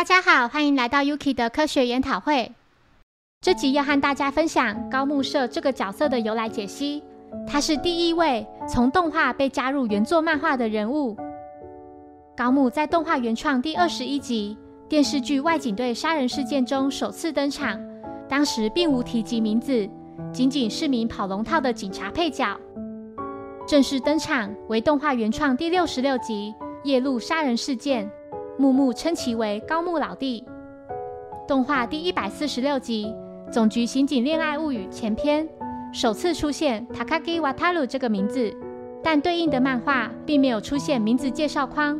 大家好，欢迎来到 Yuki 的科学研讨会。这集要和大家分享高木社这个角色的由来解析。他是第一位从动画被加入原作漫画的人物。高木在动画原创第二十一集电视剧外景队杀人事件中首次登场，当时并无提及名字，仅仅是名跑龙套的警察配角。正式登场为动画原创第六十六集夜路杀人事件。木木称其为高木老弟。动画第一百四十六集《总局刑警恋爱物语》前篇首次出现 Takagi Wataru 这个名字，但对应的漫画并没有出现名字介绍框。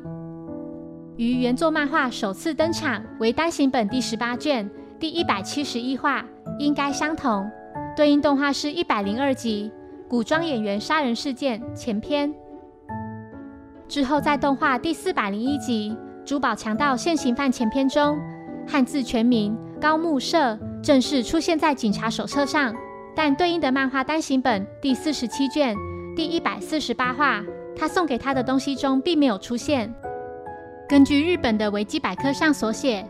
与原作漫画首次登场为单行本第十八卷第一百七十一话，应该相同。对应动画是一百零二集《古装演员杀人事件》前篇。之后在动画第四百零一集。珠宝强盗现行犯前篇中，汉字全名高木社正式出现在警察手册上，但对应的漫画单行本第四十七卷第一百四十八话，他送给他的东西中并没有出现。根据日本的维基百科上所写，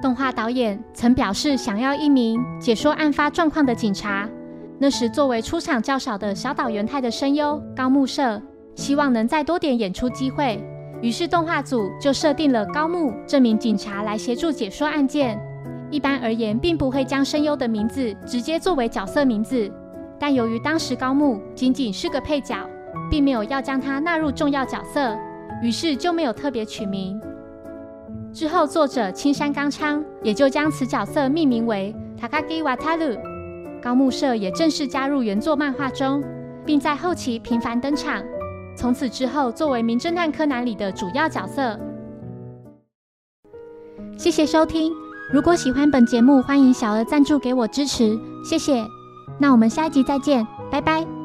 动画导演曾表示想要一名解说案发状况的警察。那时作为出场较少的小岛元太的声优高木社，希望能再多点演出机会。于是动画组就设定了高木这名警察来协助解说案件。一般而言，并不会将声优的名字直接作为角色名字。但由于当时高木仅仅是个配角，并没有要将他纳入重要角色，于是就没有特别取名。之后，作者青山刚昌也就将此角色命名为 Takagi Wataru。高木社也正式加入原作漫画中，并在后期频繁登场。从此之后，作为《名侦探柯南》里的主要角色。谢谢收听，如果喜欢本节目，欢迎小额赞助给我支持，谢谢。那我们下一集再见，拜拜。